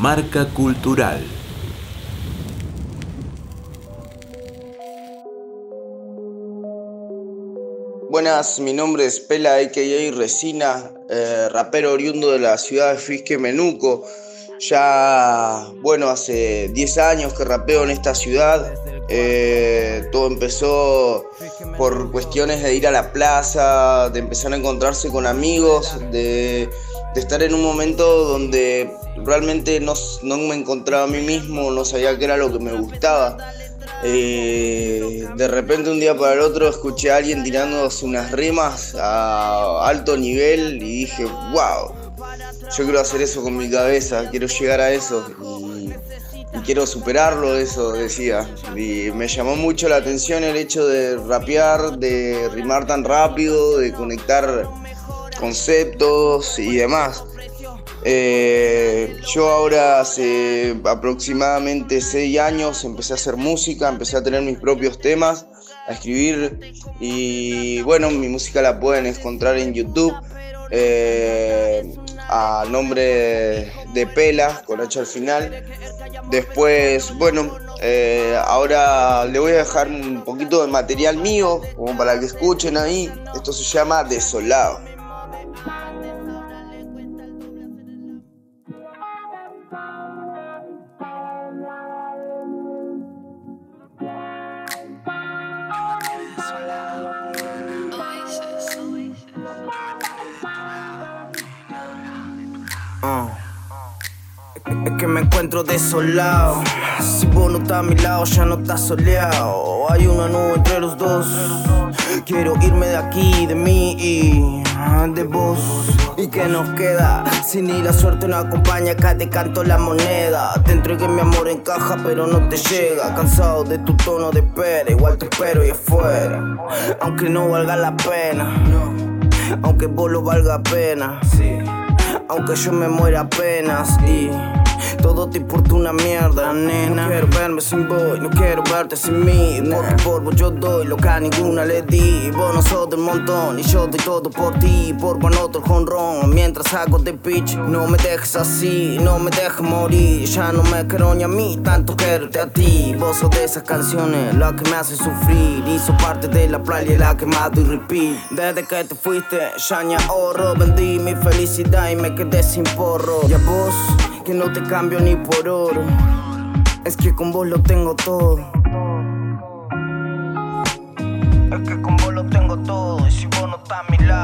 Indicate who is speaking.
Speaker 1: Marca Cultural.
Speaker 2: Buenas, mi nombre es Pela a.k.a. Resina, eh, rapero oriundo de la ciudad de Fisque Menuco. Ya, bueno, hace 10 años que rapeo en esta ciudad. Eh, todo empezó por cuestiones de ir a la plaza, de empezar a encontrarse con amigos, de, estar en un momento donde realmente no, me encontraba a mí mismo, no sabía qué era lo que me gustaba. Eh, de repente un día para el otro escuché a alguien tirándose unas rimas a alto nivel y dije, wow, yo quiero hacer eso con mi cabeza, quiero llegar a eso y, quiero superarlo, eso decía. Y me llamó mucho la atención el hecho de rapear, de rimar tan rápido, de conectar conceptos y demás. Eh, yo ahora hace aproximadamente seis años empecé a hacer música, empecé a tener mis propios temas, a escribir y bueno, mi música la pueden encontrar en YouTube. Eh, a nombre de Pela, con H al final. Después, bueno, eh, ahora le voy a dejar un poquito de material mío, como para que escuchen ahí. Esto se llama Desolado.
Speaker 3: Es que me encuentro desolado. Si vos no estás a mi lado, ya no estás soleado. Hay una nube entre los dos. Quiero irme de aquí, de mí y de vos. ¿Y que nos queda? Si ni la suerte nos acompaña, acá te canto la moneda. Te entregué mi amor en caja, pero no te llega. Cansado de tu tono de espera, igual te espero y afuera. Aunque no valga la pena, aunque vos lo valga pena. Sí aunque yo me muera apenas y todo te importa una mierda, nena. No quiero verme sin vos, no quiero verte sin mí. Por vos yo doy lo que a ninguna le di. Vos no sos del montón y yo doy todo por ti. Por vos otro jonrón mientras hago de pitch. No me dejes así, no me dejes morir. Ya no me quiero ni a mí, tanto quererte a ti. Vos sos de esas canciones, la que me hace sufrir. Hizo parte de la playa, la que quemado y repeat. Desde que te fuiste, ya ni ahorro. Vendí mi felicidad y me quedé sin porro. Y a vos que no te cambio ni por oro. Es que con vos lo tengo todo. Es que con vos lo tengo todo. Y si vos no estás a mi lado,